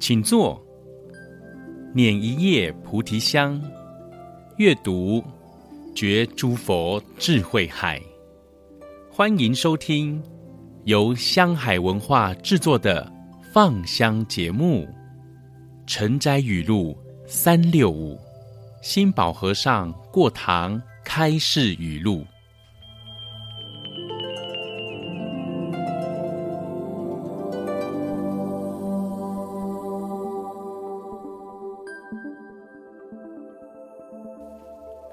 请坐，捻一叶菩提香，阅读觉诸佛智慧海。欢迎收听由香海文化制作的放香节目《晨斋语录三六五》，新宝和尚过堂开示语录。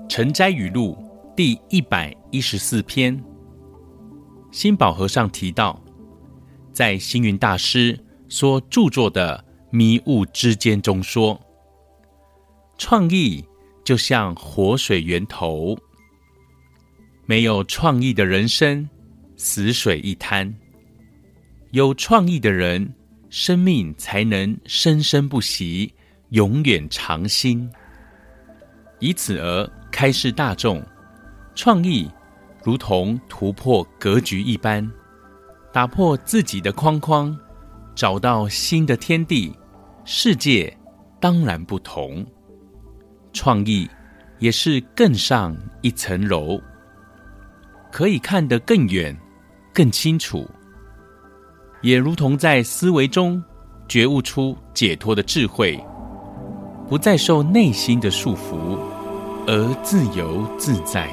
晨斋语录第一百一十四篇，新宝和尚提到，在星云大师所著作的《迷雾之间》中说，创意就像活水源头，没有创意的人生，死水一滩；有创意的人，生命才能生生不息，永远长新。以此而开示大众，创意如同突破格局一般，打破自己的框框，找到新的天地，世界当然不同。创意也是更上一层楼，可以看得更远、更清楚，也如同在思维中觉悟出解脱的智慧。不再受内心的束缚，而自由自在。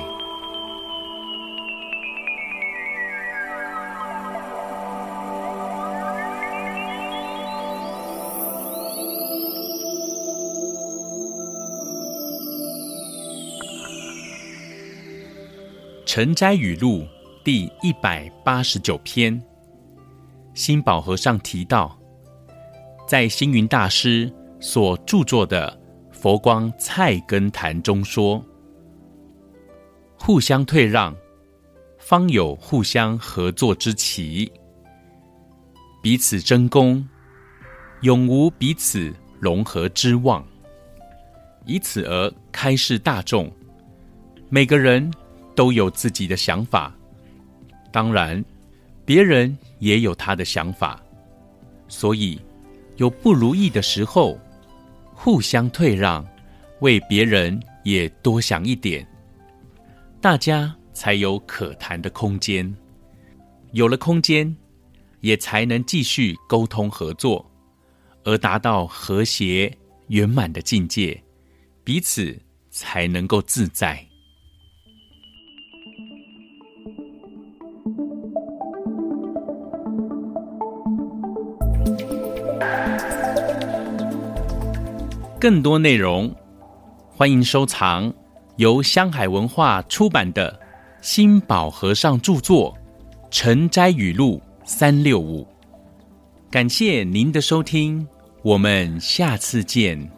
晨斋语录第一百八十九篇，新宝和尚提到，在星云大师。所著作的《佛光菜根谭》中说：“互相退让，方有互相合作之奇；彼此争功，永无彼此融合之望。”以此而开示大众：每个人都有自己的想法，当然，别人也有他的想法，所以有不如意的时候。互相退让，为别人也多想一点，大家才有可谈的空间。有了空间，也才能继续沟通合作，而达到和谐圆满的境界，彼此才能够自在。更多内容，欢迎收藏由香海文化出版的心宝和尚著作《晨斋语录三六五》。感谢您的收听，我们下次见。